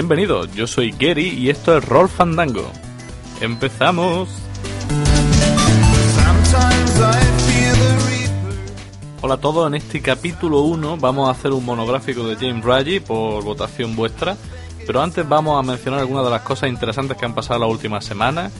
Bienvenidos, yo soy Gary y esto es Roll Fandango. ¡Empezamos! Hola a todos, en este capítulo 1 vamos a hacer un monográfico de James Raji por votación vuestra, pero antes vamos a mencionar algunas de las cosas interesantes que han pasado la última semana.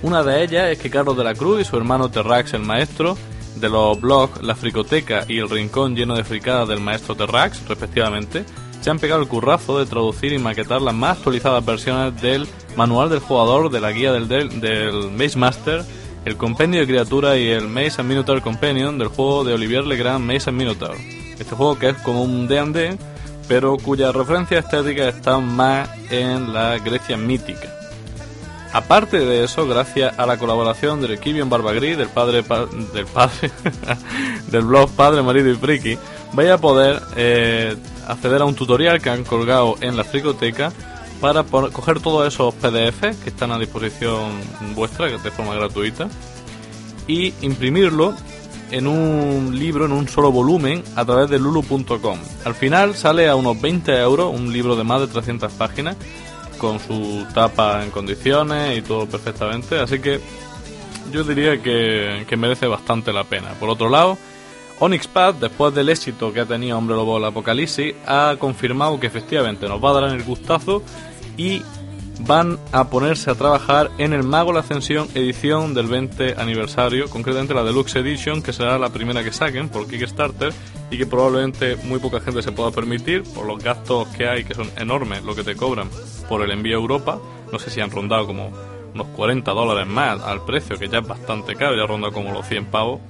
Una de ellas es que Carlos de la Cruz y su hermano Terrax el Maestro, de los blogs La Fricoteca y El Rincón lleno de fricadas del Maestro Terrax, respectivamente, se han pegado el currazo de traducir y maquetar las más actualizadas versiones del manual del jugador, de la guía del, del, Maze Master, el compendio de criaturas y el Maze and Minotaur Companion del juego de Olivier Legrand Maze and Minotaur. Este juego que es como un D&D, pero cuya referencia estética está más en la Grecia mítica. Aparte de eso, gracias a la colaboración del Kibion Barbagri, del padre del padre del blog Padre Marido y Friki, vaya a poder eh, acceder a un tutorial que han colgado en la fricoteca para coger todos esos PDF que están a disposición vuestra de forma gratuita y imprimirlo en un libro, en un solo volumen, a través de lulu.com. Al final sale a unos 20 euros un libro de más de 300 páginas con su tapa en condiciones y todo perfectamente, así que yo diría que, que merece bastante la pena. Por otro lado, Onyxpad, después del éxito que ha tenido Hombre Lobo el Apocalipsis, ha confirmado que efectivamente nos va a dar el gustazo y van a ponerse a trabajar en el Mago la Ascensión edición del 20 aniversario, concretamente la Deluxe Edition, que será la primera que saquen por Kickstarter y que probablemente muy poca gente se pueda permitir por los gastos que hay, que son enormes, lo que te cobran por el envío a Europa. No sé si han rondado como unos 40 dólares más al precio, que ya es bastante caro, ya ronda como los 100 pavos.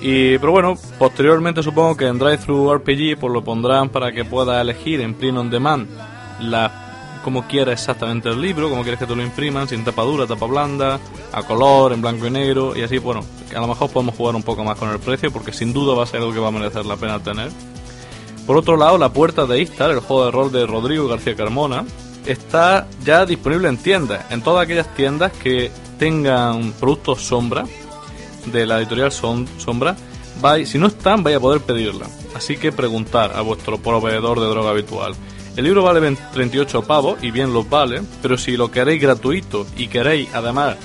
Y, pero bueno, posteriormente supongo que en Drive-Thru RPG pues lo pondrán para que puedas elegir en print on demand la como quieras exactamente el libro, como quieres que te lo impriman, sin tapa dura, tapa blanda, a color, en blanco y negro, y así, bueno, a lo mejor podemos jugar un poco más con el precio, porque sin duda va a ser algo que va a merecer la pena tener. Por otro lado, La Puerta de Istar, el juego de rol de Rodrigo García Carmona, está ya disponible en tiendas, en todas aquellas tiendas que tengan productos sombra, de la editorial Sombra, si no están, vais a poder pedirla. Así que preguntar a vuestro proveedor de droga habitual. El libro vale 38 pavos y bien los vale, pero si lo queréis gratuito y queréis además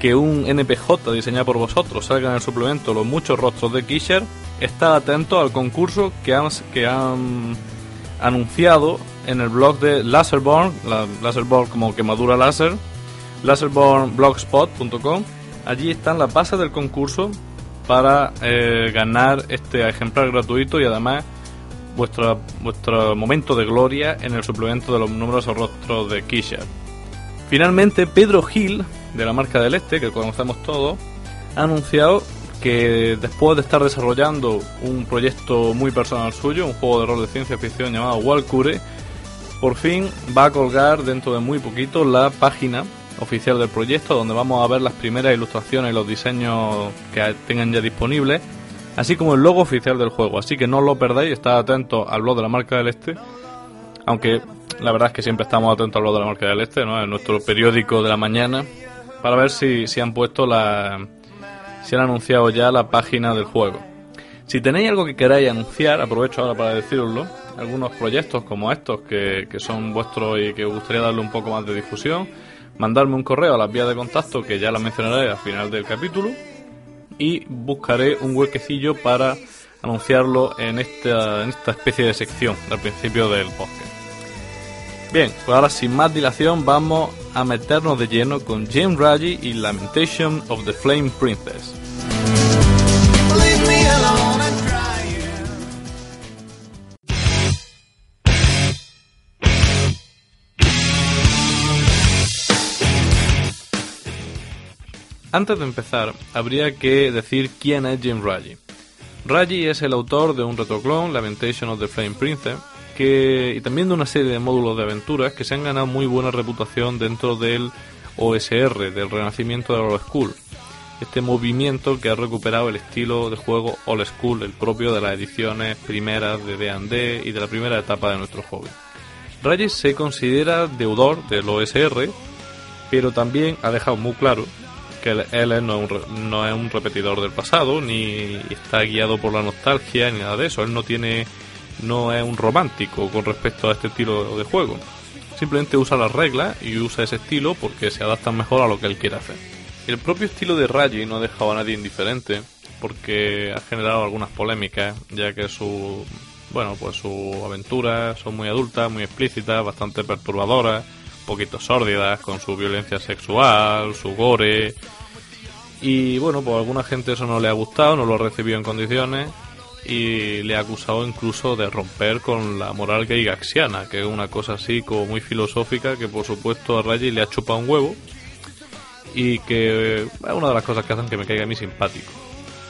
que un NPJ diseñado por vosotros salga en el suplemento los muchos rostros de Kisher, está atento al concurso que han, anunciado en el blog de Laserborn, la, Laserborn como quemadura láser, laserbornblogspot.com Allí están las bases del concurso para eh, ganar este ejemplar gratuito y además vuestro, vuestro momento de gloria en el suplemento de los numerosos rostros de Kisha. Finalmente, Pedro Gil, de la marca del Este, que conocemos todos, ha anunciado que después de estar desarrollando un proyecto muy personal suyo, un juego de rol de ciencia ficción llamado Walcure, por fin va a colgar dentro de muy poquito la página oficial del proyecto, donde vamos a ver las primeras ilustraciones y los diseños que tengan ya disponibles, así como el logo oficial del juego. Así que no lo perdáis, estad atentos al blog de la marca del Este, aunque la verdad es que siempre estamos atentos al blog de la marca del Este, ¿no? en nuestro periódico de la mañana, para ver si, si han puesto la. si han anunciado ya la página del juego. Si tenéis algo que queráis anunciar, aprovecho ahora para deciroslo, algunos proyectos como estos que, que son vuestros y que os gustaría darle un poco más de difusión, mandarme un correo a las vías de contacto que ya la mencionaré al final del capítulo y buscaré un huequecillo para anunciarlo en esta, en esta especie de sección al principio del podcast. Bien, pues ahora sin más dilación vamos a meternos de lleno con James Raji y Lamentation of the Flame Princess. Antes de empezar, habría que decir quién es Jim Raji. Raji es el autor de un retroclon, Lamentation of the Flame Princess, que, y también de una serie de módulos de aventuras que se han ganado muy buena reputación dentro del OSR, del renacimiento de Old School. Este movimiento que ha recuperado el estilo de juego Old School, el propio de las ediciones primeras de D&D y de la primera etapa de nuestro hobby. Raji se considera deudor del OSR, pero también ha dejado muy claro que él, no, es un, repetidor del pasado, ni está guiado por la nostalgia, ni nada de eso. Él no tiene no es un romántico con respecto a este estilo de juego. simplemente usa las reglas y usa ese estilo porque se adaptan mejor a lo que él quiere hacer. El propio estilo de Raji no ha dejado a nadie indiferente porque ha generado algunas polémicas, ya que su bueno, pues sus aventuras son muy adultas, muy explícitas, bastante perturbadoras, poquito sórdidas con su violencia sexual, su gore. Y bueno, pues alguna gente eso no le ha gustado, no lo ha recibido en condiciones y le ha acusado incluso de romper con la moral gay gaxiana, que es una cosa así como muy filosófica que por supuesto a Raji le ha chupado un huevo y que es una de las cosas que hacen que me caiga a mí simpático.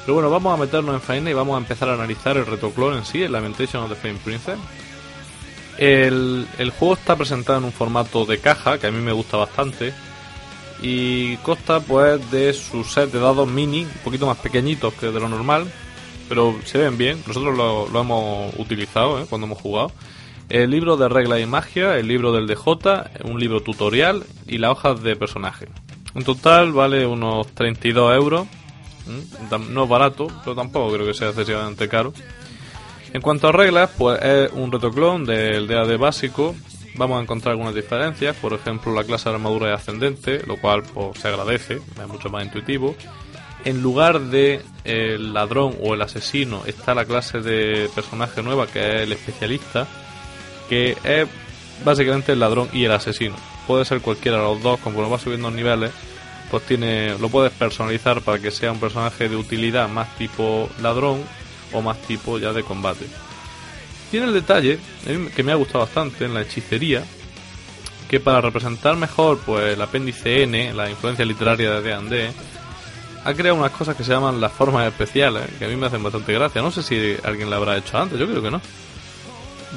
Pero bueno, vamos a meternos en faena y vamos a empezar a analizar el retroclon en sí, el Lamentation of the Flame Princess. El, el juego está presentado en un formato de caja que a mí me gusta bastante y consta pues de su set de dados mini, un poquito más pequeñitos que de lo normal, pero se ven bien. Nosotros lo, hemos utilizado ¿eh? cuando hemos jugado. El libro de reglas y magia, el libro del DJ, un libro tutorial y las hojas de personaje. En total vale unos 32 euros. No es barato, pero tampoco creo que sea excesivamente caro. En cuanto a reglas, pues es un retoclon del DAD básico. Vamos a encontrar algunas diferencias, por ejemplo la clase de armadura es ascendente, lo cual pues, se agradece, es mucho más intuitivo. En lugar de el ladrón o el asesino está la clase de personaje nueva que es el especialista, que es básicamente el ladrón y el asesino. Puede ser cualquiera de los dos, como va subiendo los niveles, pues tiene lo puedes personalizar para que sea un personaje de utilidad más tipo ladrón o más tipo ya de combate. Tiene el detalle que me ha gustado bastante en la hechicería que para representar mejor pues el apéndice N, la influencia literaria de D&D, ha creado unas cosas que se llaman las formas especiales, que a mí me hacen bastante gracia. No sé si alguien la habrá hecho antes, yo creo que no.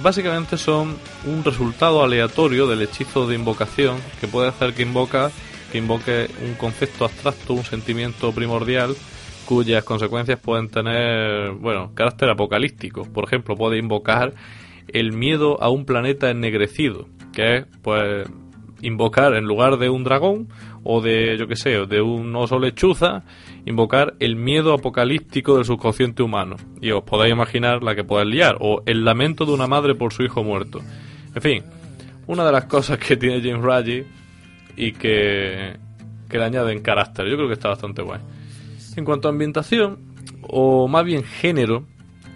Básicamente son un resultado aleatorio del hechizo de invocación que puede hacer que invoca que invoque un concepto abstracto, un sentimiento primordial, cuyas consecuencias pueden tener, bueno, carácter apocalíptico. Por ejemplo, puede invocar el miedo a un planeta ennegrecido, que es, pues, invocar en lugar de un dragón o de, yo que sé, de un oso lechuza, invocar el miedo apocalíptico del subconsciente humano. Y os podéis imaginar la que puede liar, o el lamento de una madre por su hijo muerto. En fin, una de las cosas que tiene James Raji y que, que le añaden carácter. Yo creo que está bastante guay. En cuanto a ambientación, o más bien género,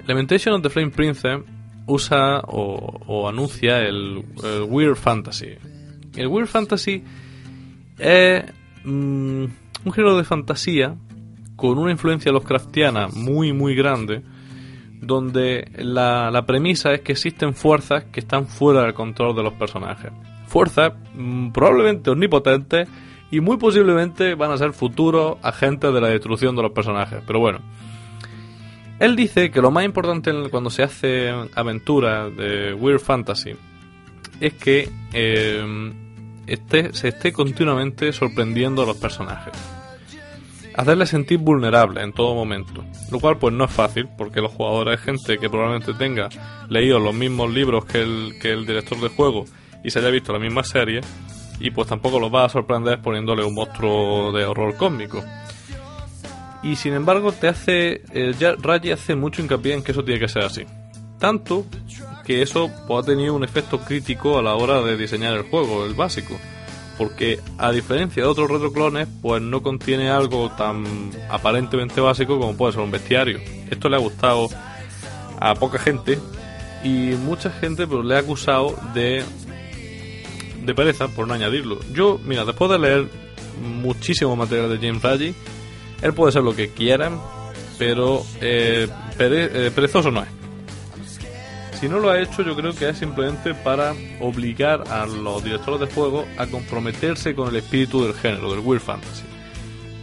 Lamentation of the Flame Princess usa o, anuncia el, Weird Fantasy. El Weird Fantasy es mm, un género de fantasía con una influencia Lovecraftiana muy muy grande donde la, la premisa es que existen fuerzas que están fuera del control de los personajes fuerzas mm, probablemente omnipotentes y muy posiblemente van a ser futuros agentes de la destrucción de los personajes. Pero bueno, él dice que lo más importante cuando se hace aventura de Weird Fantasy es que eh, se esté continuamente sorprendiendo a los personajes. Hacerles sentir vulnerables en todo momento. Lo cual pues no es fácil porque los jugadores, gente que probablemente tenga leído los mismos libros que el, que el director de juego y se haya visto la misma serie y pues tampoco los va a sorprender poniéndole un monstruo de horror cósmico. Y sin embargo te hace, eh, ya Raji hace mucho hincapié en que eso tiene que ser así. Tanto que eso pues, ha tenido un efecto crítico a la hora de diseñar el juego, el básico. Porque a diferencia de otros retroclones, pues no contiene algo tan aparentemente básico como puede ser un bestiario. Esto le ha gustado a poca gente y mucha gente pues, le ha acusado de de pereza por no añadirlo. Yo, mira, después de leer muchísimo material de James Raji, él puede ser lo que quieran, pero eh, eh, perezoso no es. Si no lo ha hecho, yo creo que es simplemente para obligar a los directores de juego a comprometerse con el espíritu del género, del Weird Fantasy,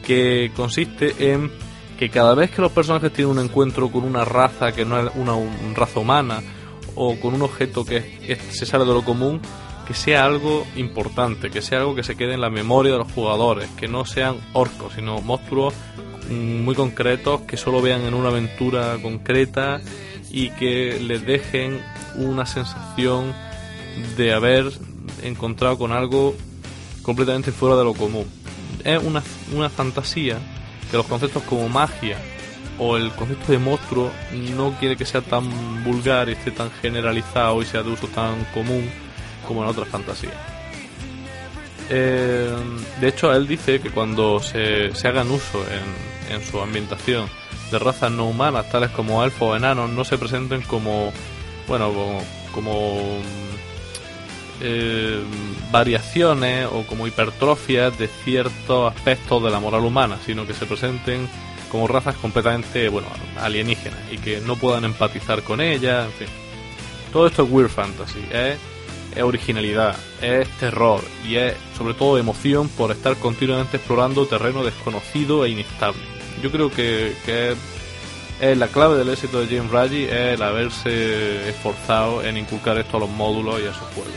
que consiste en que cada vez que los personajes tienen un encuentro con una raza que no es una, raza humana o con un objeto que se sale de lo común, que sea algo importante, que sea algo que se quede en la memoria de los jugadores, que no sean orcos, sino monstruos mm, muy concretos que solo vean en una aventura concreta y que les dejen una sensación de haber encontrado con algo completamente fuera de lo común. Es una, una fantasía que los conceptos como magia o el concepto de monstruo no quiere que sea tan vulgar y esté tan generalizado y sea de uso tan común como en otras fantasías. Eh, de hecho, él dice que cuando se, hagan uso en, en, su ambientación de razas no humanas, tales como elfos o enanos, no se presenten como, bueno, como, eh, variaciones o como hipertrofias de ciertos aspectos de la moral humana, sino que se presenten como razas completamente, bueno, alienígenas y que no puedan empatizar con ellas, en fin. Todo esto es Weird Fantasy, es es originalidad, es terror y es sobre todo emoción por estar continuamente explorando terreno desconocido e inestable. Yo creo que, es, la clave del éxito de James Raji es el haberse esforzado en inculcar esto a los módulos y a sus juegos.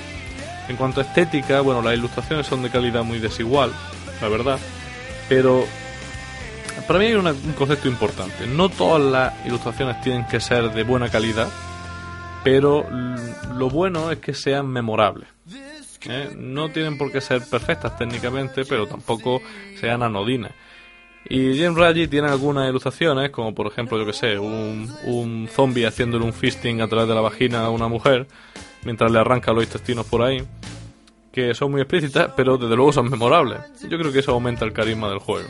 En cuanto a estética, bueno, las ilustraciones son de calidad muy desigual, la verdad, pero para mí hay un concepto importante. No todas las ilustraciones tienen que ser de buena calidad, pero lo bueno es que sean memorables. ¿eh? No tienen por qué ser perfectas técnicamente, pero tampoco sean anodinas. Y James Raji tiene algunas ilustraciones, como por ejemplo, yo que sé, un, un zombie haciéndole un fisting a través de la vagina a una mujer, mientras le arranca los intestinos por ahí, que son muy explícitas, pero desde luego son memorables. Yo creo que eso aumenta el carisma del juego.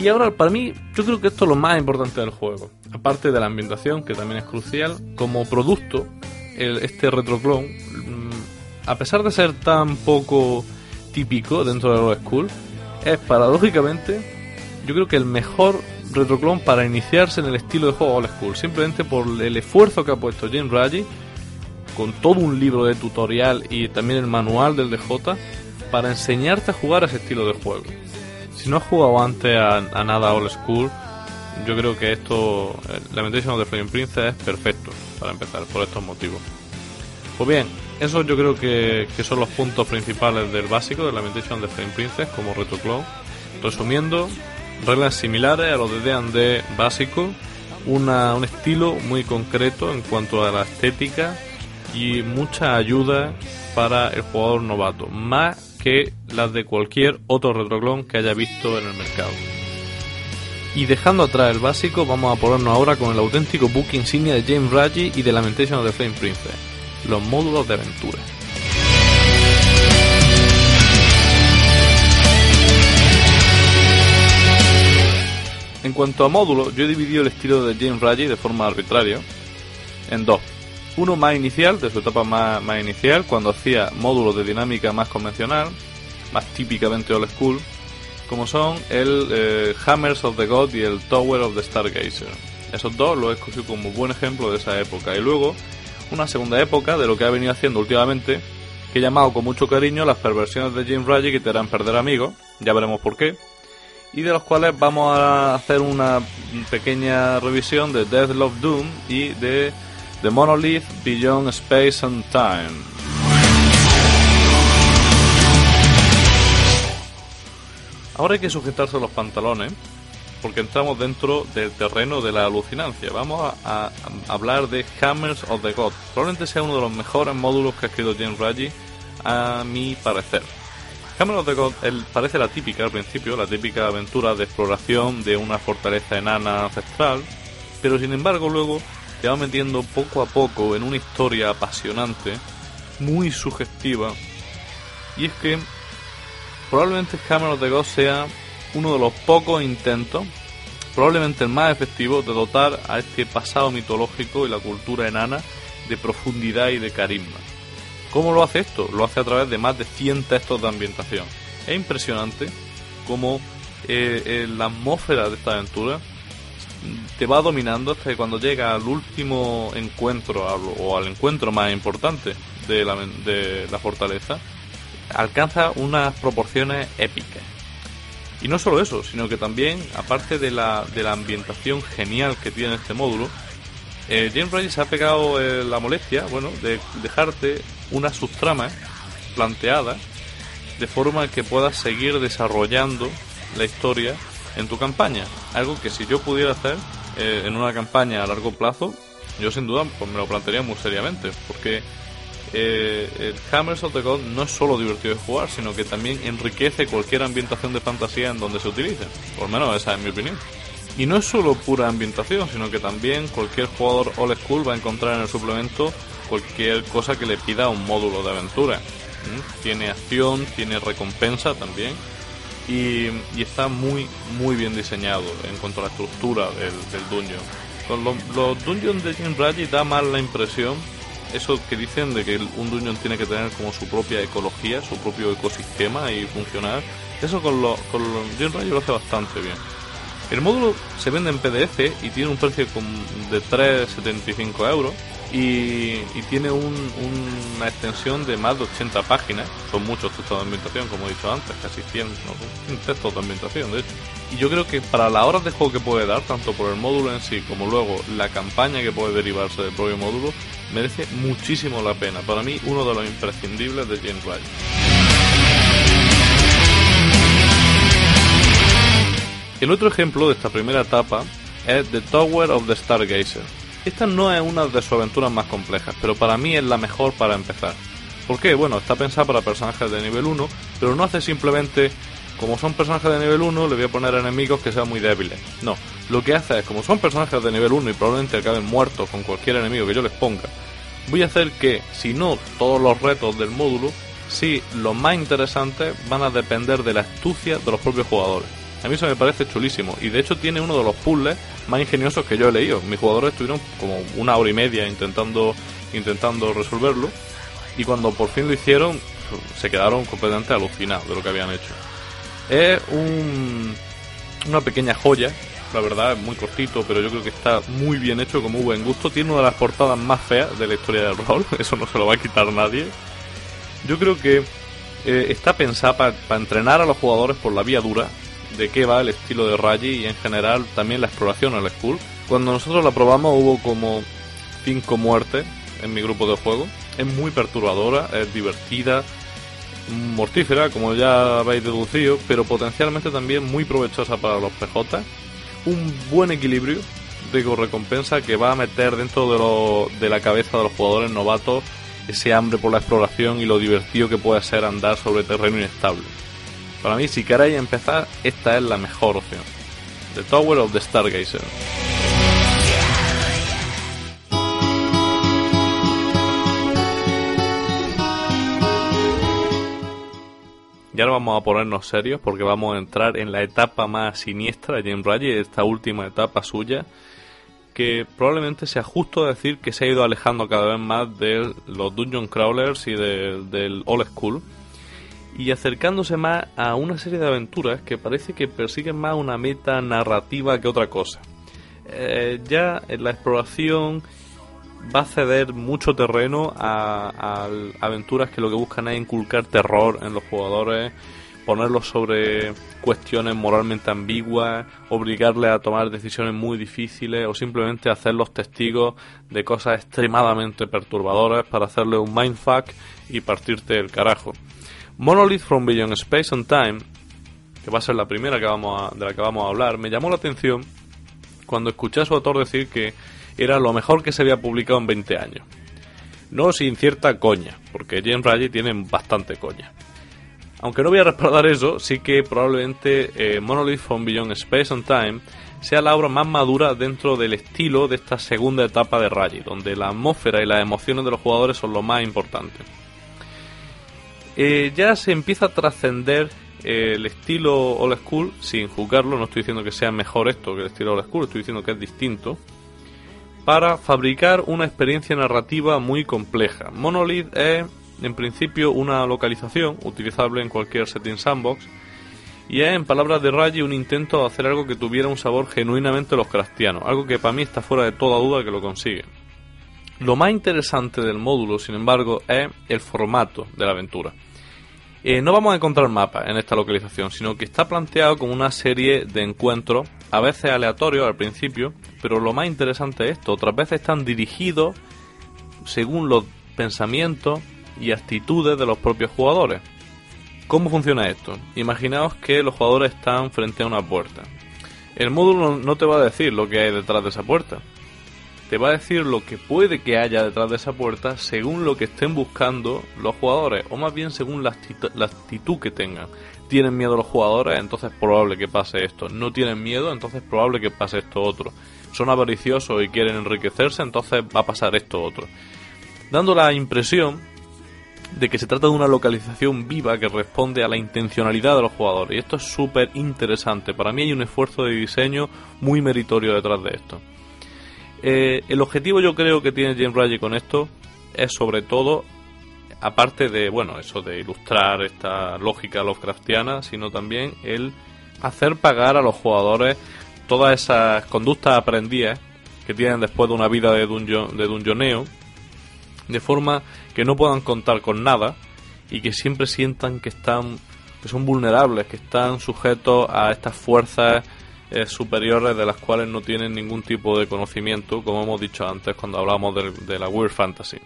Y ahora, para mí, yo creo que esto es lo más importante del juego. Aparte de la ambientación, que también es crucial, como producto, este retroclone, mm, a pesar de ser tan poco típico dentro de los school, es paradójicamente, yo creo que el mejor retroclone para iniciarse en el estilo de juego old school. Simplemente por el esfuerzo que ha puesto James Raji, con todo un libro de tutorial y también el manual del DJ, para enseñarte a jugar a ese estilo de juego si no has jugado antes a, nada old school, yo creo que esto, Lamentation of the Flame Princess es perfecto para empezar, por estos motivos. Pues bien, esos yo creo que, son los puntos principales del básico de Lamentation of the Flame Princess como retroclone. Resumiendo, reglas similares a los de D&D básico, una, un estilo muy concreto en cuanto a la estética y mucha ayuda para el jugador novato, más que las de cualquier otro retroclon que haya visto en el mercado. Y dejando atrás el básico, vamos a ponernos ahora con el auténtico book insignia de James Raji y de Lamentation of the Flame Princess, los módulos de aventura. En cuanto a módulos, yo he dividido el estilo de James Raji de forma arbitraria en dos. Uno más inicial, de su etapa más, inicial, cuando hacía módulos de dinámica más convencional, más típicamente old school, como son el eh, Hammers of the God y el Tower of the Stargazer. Esos dos los he escogido como buen ejemplo de esa época. Y luego, una segunda época de lo que ha venido haciendo últimamente, que he llamado con mucho cariño las perversiones de James Raji que te harán perder amigos, ya veremos por qué, y de los cuales vamos a hacer una pequeña revisión de Death Love Doom y de The Monolith Beyond Space and Time. Ahora hay que sujetarse los pantalones porque entramos dentro del terreno de la alucinancia. Vamos a, hablar de Hammers of the God. Probablemente sea uno de los mejores módulos que ha escrito James Raji, a mi parecer. Hammers of the God parece la típica al principio, la típica aventura de exploración de una fortaleza enana ancestral, pero sin embargo luego te va metiendo poco a poco en una historia apasionante, muy sugestiva. Y es que probablemente Hammer of the Gods sea uno de los pocos intentos, probablemente el más efectivo, de dotar a este pasado mitológico y la cultura enana de profundidad y de carisma. ¿Cómo lo hace esto? Lo hace a través de más de 100 textos de ambientación. Es impresionante cómo eh, eh, la atmósfera de esta aventura te va dominando hasta que cuando llega al último encuentro o al encuentro más importante de la, de la fortaleza, alcanza unas proporciones épicas. Y no solo eso, sino que también, aparte de la, de la ambientación genial que tiene este módulo, eh, James Ryan se ha pegado eh, la molestia, bueno, de dejarte una subtrama planteada de forma que puedas seguir desarrollando la historia en tu campaña. Algo que si yo pudiera hacer eh, en una campaña a largo plazo, yo sin duda pues me lo plantearía muy seriamente, porque eh, Hammers of the God no es solo divertido de jugar, sino que también enriquece cualquier ambientación de fantasía en donde se utilice. Por lo menos esa es mi opinión. Y no es solo pura ambientación, sino que también cualquier jugador old school va a encontrar en el suplemento cualquier cosa que le pida un módulo de aventura. Tiene acción, tiene recompensa también y, está muy muy bien diseñado en cuanto a la estructura del, del dungeon. Con los, dungeons de Jim Raji da más la impresión eso que dicen de que un dungeon tiene que tener como su propia ecología, su propio ecosistema y funcionar. Eso con los con los Jim lo hace bastante bien. El módulo se vende en PDF y tiene un precio de 3,75 euros y, tiene una extensión de más de 80 páginas. Son muchos textos de ambientación, como he dicho antes, casi 100, ¿no? textos de ambientación, de hecho. Y yo creo que para las horas de juego que puede dar, tanto por el módulo en sí como luego la campaña que puede derivarse del propio módulo, merece muchísimo la pena. Para mí, uno de los imprescindibles de James Wright. El otro ejemplo de esta primera etapa es The Tower of the Stargazer. Esta no es una de sus aventuras más complejas, pero para mí es la mejor para empezar. ¿Por qué? Bueno, está pensada para personajes de nivel 1, pero no hace simplemente, como son personajes de nivel 1, le voy a poner enemigos que sean muy débiles. No, lo que hace es, como son personajes de nivel 1 y probablemente acaben muertos con cualquier enemigo que yo les ponga, voy a hacer que, si no todos los retos del módulo, sí los más interesantes van a depender de la astucia de los propios jugadores. A mí eso me parece chulísimo. Y de hecho tiene uno de los puzzles más ingeniosos que yo he leído. Mis jugadores estuvieron como una hora y media intentando, intentando resolverlo. Y cuando por fin lo hicieron, se quedaron completamente alucinados de lo que habían hecho. Es un, una pequeña joya, la verdad, es muy cortito, pero yo creo que está muy bien hecho, con muy buen gusto. Tiene una de las portadas más feas de la historia del rol, eso no se lo va a quitar nadie. Yo creo que eh, está pensada para entrenar a los jugadores por la vía dura, de qué va el estilo de Raji y en general también la exploración al Skull. Cuando nosotros la probamos hubo como cinco muertes en mi grupo de juego. Es muy perturbadora, es divertida, mortífera, como ya habéis deducido, pero potencialmente también muy provechosa para los PJ. Un buen equilibrio de recompensa que va a meter dentro de, lo, de la cabeza de los jugadores novatos ese hambre por la exploración y lo divertido que puede ser andar sobre terreno inestable. Para mí, si queréis empezar, esta es la mejor opción. The Tower of the Stargazer. Y ahora vamos a ponernos serios porque vamos a entrar en la etapa más siniestra de James Raji, esta última etapa suya, que probablemente sea justo decir que se ha ido alejando cada vez más de los Dungeon Crawlers y del Old School y acercándose más a una serie de aventuras que parece que persiguen más una meta narrativa que otra cosa. Eh, ya en la exploración va a ceder mucho terreno a, aventuras que lo que buscan es inculcar terror en los jugadores, ponerlos sobre cuestiones moralmente ambiguas, obligarles a tomar decisiones muy difíciles o simplemente hacerlos testigos de cosas extremadamente perturbadoras para hacerle un mindfuck y partirte el carajo. Monolith from Beyond Space and Time, que va a ser la primera que vamos de la que vamos a hablar, me llamó la atención cuando escuché a su autor decir que era lo mejor que se había publicado en 20 años. No sin cierta coña, porque James Raji tiene bastante coña. Aunque no voy a respaldar eso, sí que probablemente eh, Monolith from Beyond Space and Time sea la obra más madura dentro del estilo de esta segunda etapa de Raji, donde la atmósfera y las emociones de los jugadores son lo más importante. Eh, ya se empieza a trascender eh, el estilo old school sin juzgarlo, no estoy diciendo que sea mejor esto que el estilo old school, estoy diciendo que es distinto, para fabricar una experiencia narrativa muy compleja. Monolith es en principio una localización utilizable en cualquier setting sandbox y es en palabras de Raji un intento de hacer algo que tuviera un sabor genuinamente los cristianos, algo que para mí está fuera de toda duda que lo consigue. Lo más interesante del módulo, sin embargo, es el formato de la aventura. Eh, no vamos a encontrar mapas en esta localización, sino que está planteado como una serie de encuentros, a veces aleatorios al principio, pero lo más interesante es esto, otras veces están dirigidos según los pensamientos y actitudes de los propios jugadores. ¿Cómo funciona esto? Imaginaos que los jugadores están frente a una puerta. El módulo no te va a decir lo que hay detrás de esa puerta, te va a decir lo que puede que haya detrás de esa puerta según lo que estén buscando los jugadores, o más bien según la actitud, que tengan. Tienen miedo los jugadores, entonces es probable que pase esto. No tienen miedo, entonces es probable que pase esto otro. Son avariciosos y quieren enriquecerse, entonces va a pasar esto otro. dando la impresión de que se trata de una localización viva que responde a la intencionalidad de los jugadores. Y esto es súper interesante. Para mí hay un esfuerzo de diseño muy meritorio detrás de esto. Eh, el objetivo yo creo que tiene James Raggi con esto es sobre todo, aparte de, bueno, eso de ilustrar esta lógica Lovecraftiana, sino también el hacer pagar a los jugadores todas esas conductas aprendidas que tienen después de una vida de, dungeon, de dungeoneo, de forma que no puedan contar con nada y que siempre sientan que están que son vulnerables, que están sujetos a estas fuerzas eh, superiores de las cuales no tienen ningún tipo de conocimiento, como hemos dicho antes cuando hablamos de, la Weird Fantasy.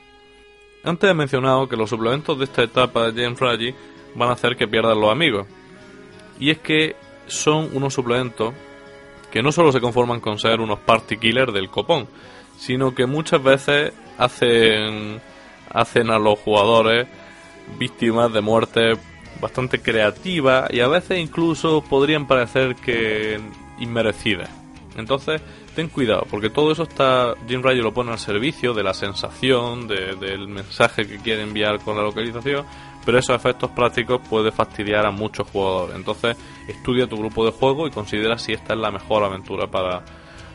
Antes he mencionado que los suplementos de esta etapa de James Raggi van a hacer que pierdan los amigos. Y es que son unos suplementos que no solo se conforman con ser unos party killers del copón, sino que muchas veces hacen, hacen a los jugadores víctimas de muerte bastante creativas y a veces incluso podrían parecer que inmerecidas. Entonces, ten cuidado, porque todo eso está, Jim Ryan lo pone al servicio de la sensación, del mensaje que quiere enviar con la localización, pero esos efectos prácticos puede fastidiar a muchos jugadores. Entonces, estudia tu grupo de juego y considera si esta es la mejor aventura para,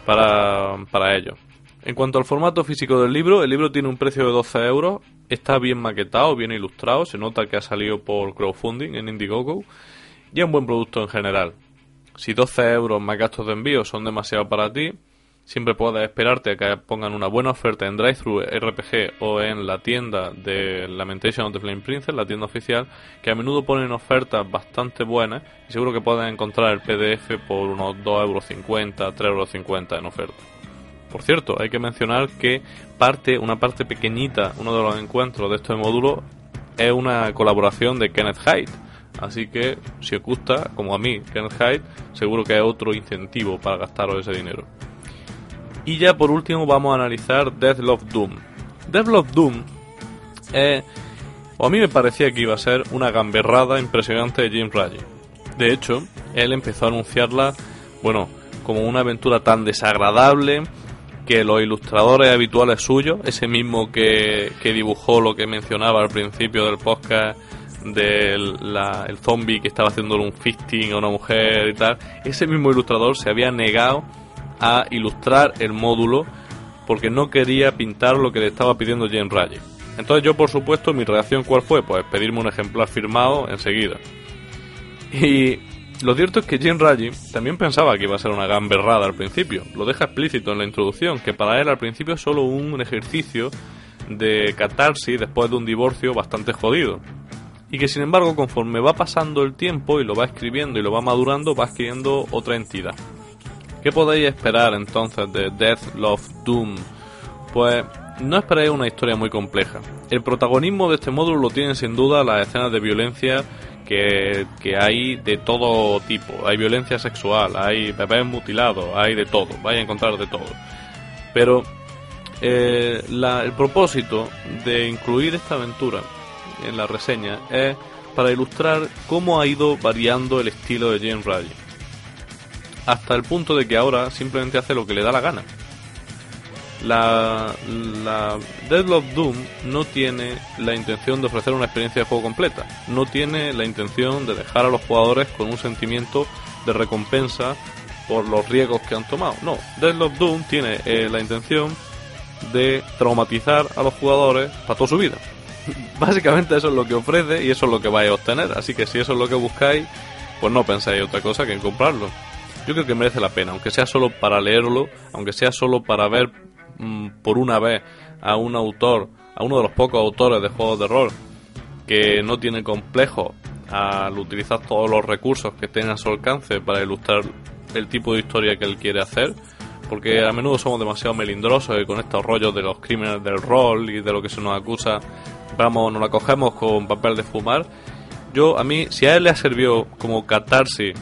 para, para ellos. En cuanto al formato físico del libro, el libro tiene un precio de 12 euros, está bien maquetado, bien ilustrado, se nota que ha salido por crowdfunding en Indiegogo y es un buen producto en general. Si 12 euros más gastos de envío son demasiado para ti, siempre puedes esperarte a que pongan una buena oferta en DriveThru RPG o en la tienda de Lamentation of the Flame Princess, la tienda oficial, que a menudo ponen ofertas bastante buenas y seguro que puedes encontrar el PDF por unos 2,50 euros, 3,50 euros en oferta. Por cierto, hay que mencionar que parte, una parte pequeñita, uno de los encuentros de este módulo es una colaboración de Kenneth Hyde Así que si os gusta, como a mí, Kenneth Hyde, seguro que hay otro incentivo para gastaros ese dinero. Y ya por último vamos a analizar Death Love Doom. Death Love Doom es, o a mí me parecía que iba a ser una gamberrada impresionante de Jim Raggi. De hecho, él empezó a anunciarla, bueno, como una aventura tan desagradable que los ilustradores habituales suyos, ese mismo que, que dibujó lo que mencionaba al principio del podcast del el zombie que estaba haciendo un fisting a una mujer y tal, ese mismo ilustrador se había negado a ilustrar el módulo porque no quería pintar lo que le estaba pidiendo James Raggi. Entonces yo, por supuesto, mi reacción cuál fue? Pues pedirme un ejemplar firmado enseguida. Y lo cierto es que Jim Raggi también pensaba que iba a ser una gamberrada al principio. Lo deja explícito en la introducción, que para él al principio es solo un ejercicio de catarsis después de un divorcio bastante jodido y que sin embargo conforme va pasando el tiempo y lo va escribiendo y lo va madurando va escribiendo otra entidad. ¿Qué podéis esperar entonces de Death, Love, Doom? Pues no esperéis una historia muy compleja. El protagonismo de este módulo lo tienen sin duda las escenas de violencia que, hay de todo tipo. Hay violencia sexual, hay bebés mutilados, hay de todo, vais a encontrar de todo. Pero eh, el propósito de incluir esta aventura en la reseña es para ilustrar cómo ha ido variando el estilo de James Ryan. Hasta el punto de que ahora simplemente hace lo que le da la gana. La, la Deadlock Doom no tiene la intención de ofrecer una experiencia de juego completa. No tiene la intención de dejar a los jugadores con un sentimiento de recompensa por los riesgos que han tomado. No, Deadlock Doom tiene eh, la intención de traumatizar a los jugadores para toda su vida. básicamente eso es lo que ofrece y eso es lo que vais a obtener. Así que si eso es lo que buscáis, pues no pensáis otra cosa que en comprarlo. Yo creo que merece la pena, aunque sea solo para leerlo, aunque sea solo para ver mm, por una vez a un autor, a uno de los pocos autores de juegos de rol que no tiene complejo al utilizar todos los recursos que tiene a su alcance para ilustrar el tipo de historia que él quiere hacer porque a menudo somos demasiado melindrosos y con estos rollos de los crímenes del rol y de lo que se nos acusa, vamos, nos la cogemos con papel de fumar. Yo, a mí, si a él le ha servido como catarsis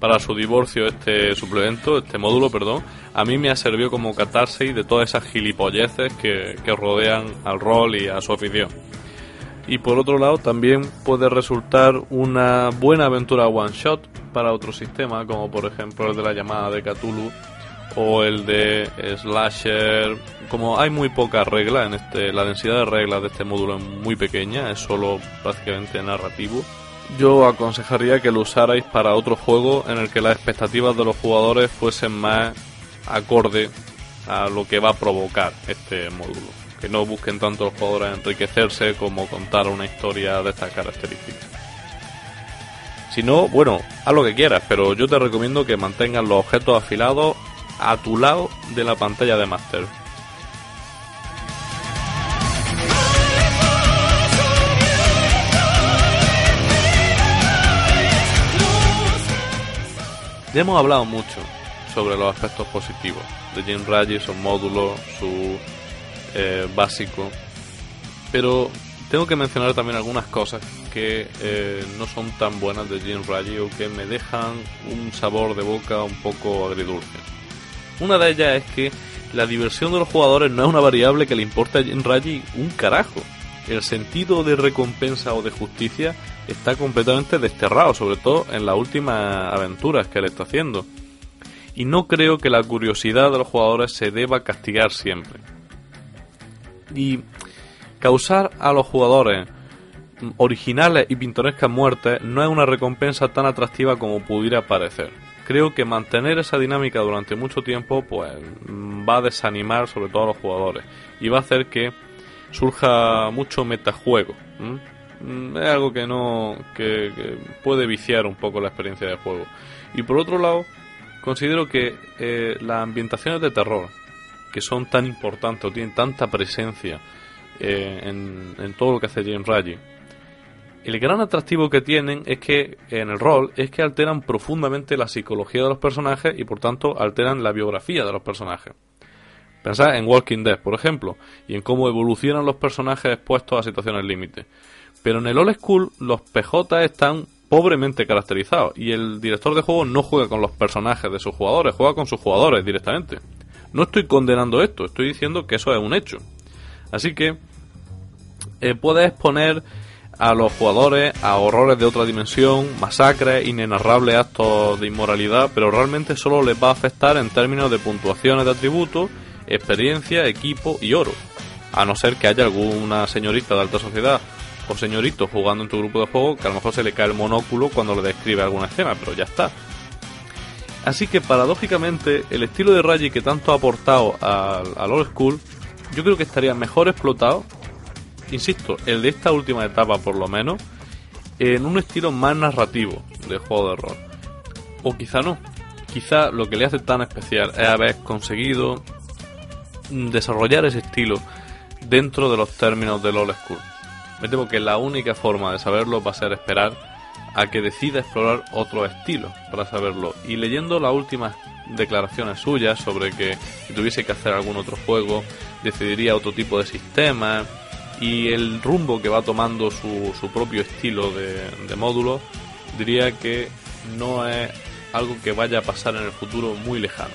para su divorcio este suplemento, este módulo, perdón, a mí me ha servido como catarsis de todas esas gilipolleces que, que rodean al rol y a su afición. Y por otro lado, también puede resultar una buena aventura one shot para otro sistema, como por ejemplo el de la llamada de Cthulhu o el de slasher. Como hay muy pocas reglas en este, la densidad de reglas de este módulo es muy pequeña, es solo prácticamente narrativo. Yo aconsejaría que lo usarais para otro juego en el que las expectativas de los jugadores fuesen más acorde a lo que va a provocar este módulo. Que no busquen tanto los jugadores enriquecerse como contar una historia de estas características. Si no, bueno, haz lo que quieras, pero yo te recomiendo que mantengas los objetos afilados a tu lado de la pantalla de Master. Ya hemos hablado mucho sobre los aspectos positivos de Jim módulos, su eh, básico, pero tengo que mencionar también algunas cosas que eh, no son tan buenas de Jim Raji o que me dejan un sabor de boca un poco agridulce. Una de ellas es que la diversión de los jugadores no es una variable que le importe a Jim Raji un carajo. El sentido de recompensa o de justicia está completamente desterrado, sobre todo en las últimas aventuras que él está haciendo. Y no creo que la curiosidad de los jugadores se deba castigar siempre. Y causar a los jugadores originales y pintorescas muertes no es una recompensa tan atractiva como pudiera parecer. Creo que mantener esa dinámica durante mucho tiempo pues va a desanimar sobre todo a los jugadores y va a hacer que surja mucho metajuego. Mm, es algo que no que, puede viciar un poco la experiencia de juego. Y por otro lado, considero que eh, las ambientaciones de terror, que son tan importantes o tienen tanta presencia eh, en, en, todo lo que hace James Raji, el gran atractivo que tienen es que en el rol es que alteran profundamente la psicología de los personajes y por tanto alteran la biografía de los personajes. Pensad en Walking Dead, por ejemplo, y en cómo evolucionan los personajes expuestos a situaciones límite. Pero en el Old School los PJ están pobremente caracterizados y el director de juego no juega con los personajes de sus jugadores, juega con sus jugadores directamente. No estoy condenando esto, estoy diciendo que eso es un hecho. Así que eh, puedes poner a los jugadores a horrores de otra dimensión, masacres, inenarrables actos de inmoralidad, pero realmente solo les va a afectar en términos de puntuaciones de atributos, experiencia, equipo y oro. A no ser que haya alguna señorita de alta sociedad o señorito jugando en tu grupo de juego que a lo mejor se le cae el monóculo cuando le describe alguna escena, pero ya está. Así que paradójicamente el estilo de Raji que tanto ha aportado al, al Old School, yo creo que estaría mejor explotado insisto, el de esta última etapa por lo menos, en un estilo más narrativo de juego de rol. O quizá no. Quizá lo que le hace tan especial es haber conseguido desarrollar ese estilo dentro de los términos del old school. Me temo que la única forma de saberlo va a ser esperar a que decida explorar otro estilo para saberlo. Y leyendo las últimas declaraciones suyas sobre que si tuviese que hacer algún otro juego, decidiría otro tipo de sistema, y el rumbo que va tomando su, su propio estilo de, de módulo, diría que no es algo que vaya a pasar en el futuro muy lejano.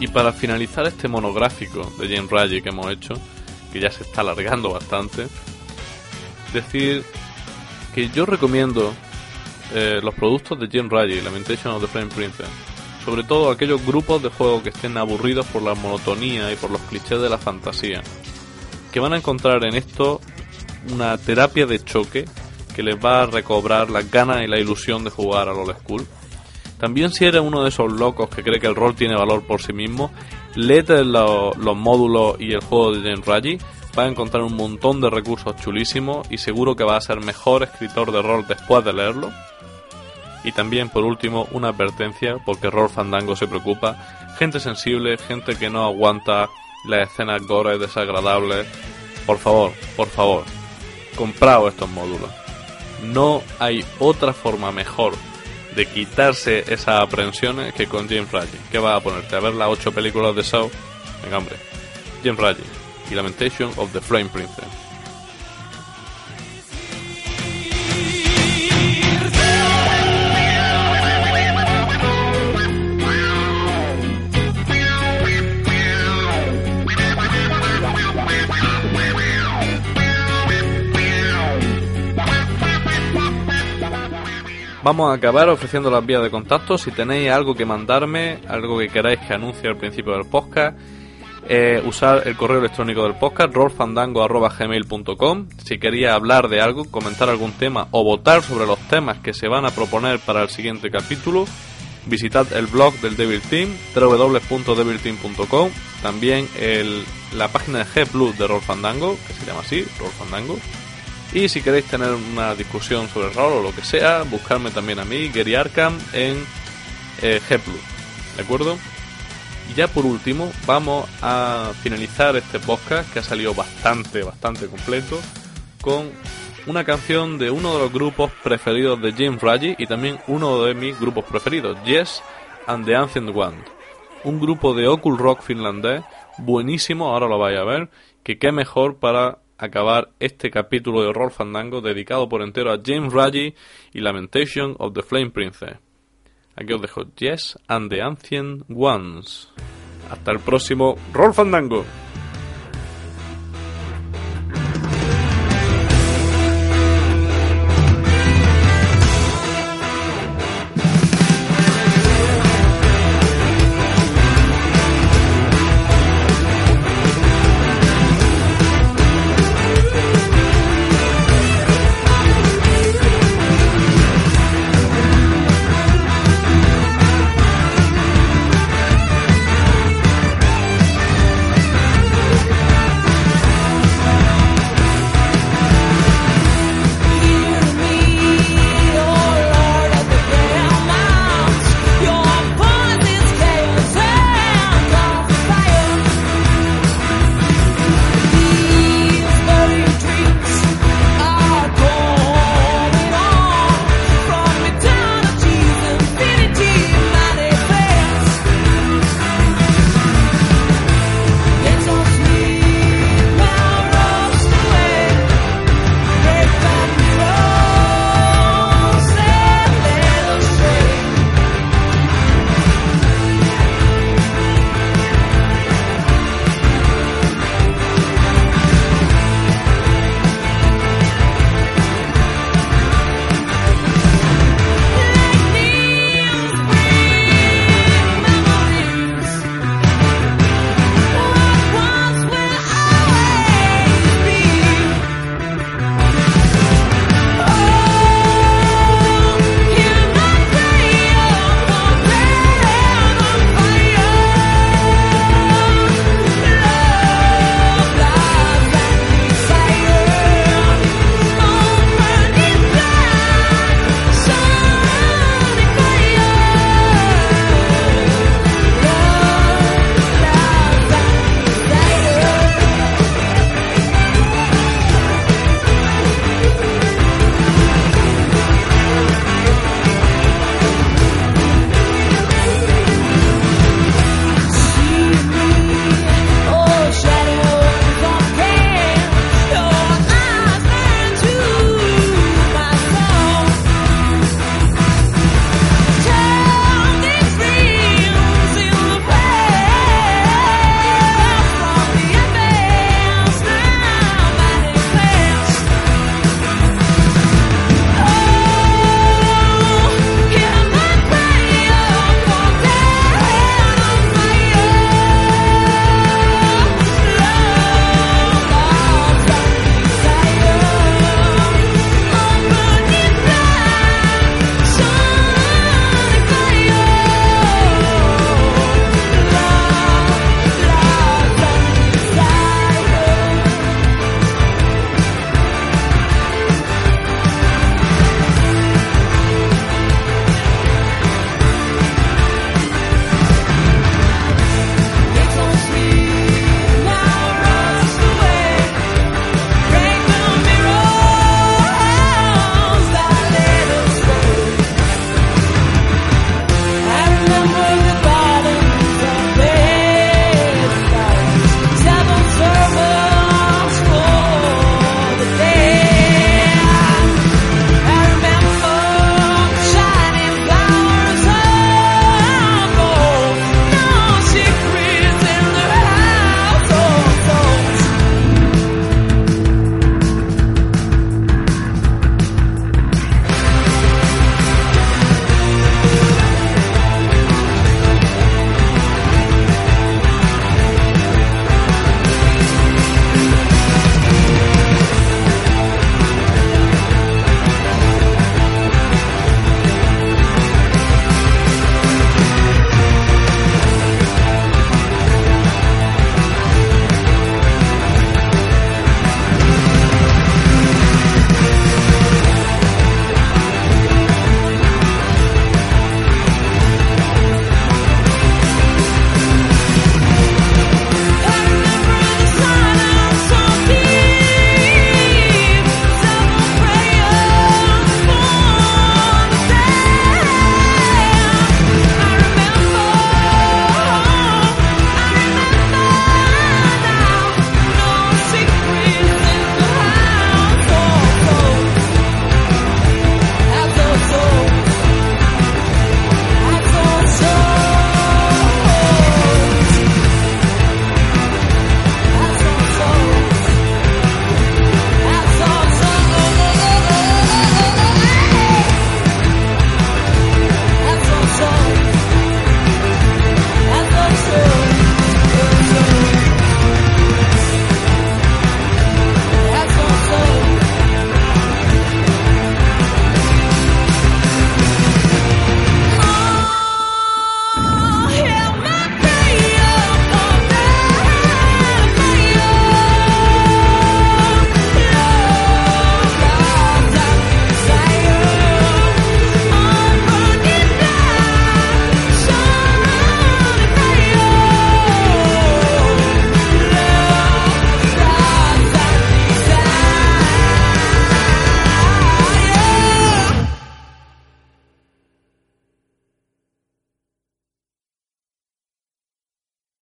Y para finalizar este monográfico de James Raji que hemos hecho, que ya se está alargando bastante, decir que yo recomiendo eh, los productos de Jim Raji, Lamentation of the Flame Princess. Sobre todo aquellos grupos de juego que estén aburridos por la monotonía y por los clichés de la fantasía. Que van a encontrar en esto una terapia de choque que les va a recobrar las ganas y la ilusión de jugar a LOL School. También si eres uno de esos locos que cree que el rol tiene valor por sí mismo, léete los, los módulos y el juego de Jim Raji vas a encontrar un montón de recursos chulísimos y seguro que vas a ser mejor escritor de rol después de leerlo. Y también, por último, una advertencia, porque Rol Fandango se preocupa. Gente sensible, gente que no aguanta las escenas gore desagradables. Por favor, por favor, compraos estos módulos. No hay otra forma mejor de quitarse esas aprensiones que con James Raji. ¿Qué vas a ponerte? ¿A ver las ocho películas de Saw? Venga, hombre. James Raji y Lamentation of the Flame Princess. Vamos a acabar ofreciendo las vías de contacto. Si tenéis algo que mandarme, algo que queráis que anuncie al principio del podcast, eh, usar el correo electrónico del podcast, rolfandango.gmail.com. Si quería hablar de algo, comentar algún tema o votar sobre los temas que se van a proponer para el siguiente capítulo, visitad el blog del Devil Team, www.devilteam.com, también el, la página de G de Roll Fandango, que se llama así, Roll Fandango. Y si queréis tener una discusión sobre rol o lo que sea, buscarme también a mí, Gary Arkham, en eh. ¿De acuerdo? Y ya por último, vamos a finalizar este podcast que ha salido bastante, bastante completo con una canción de uno de los grupos preferidos de James Raji y también uno de mis grupos preferidos, Yes and the Ancient One. Un grupo de occult rock finlandés buenísimo, ahora lo vais a ver, que qué mejor para acabar este capítulo de Roll Fandango dedicado por entero a James Raji y Lamentation of the Flame Princess. Aquí os dejo Yes and the Ancient Ones. Hasta el próximo Roll Fandango.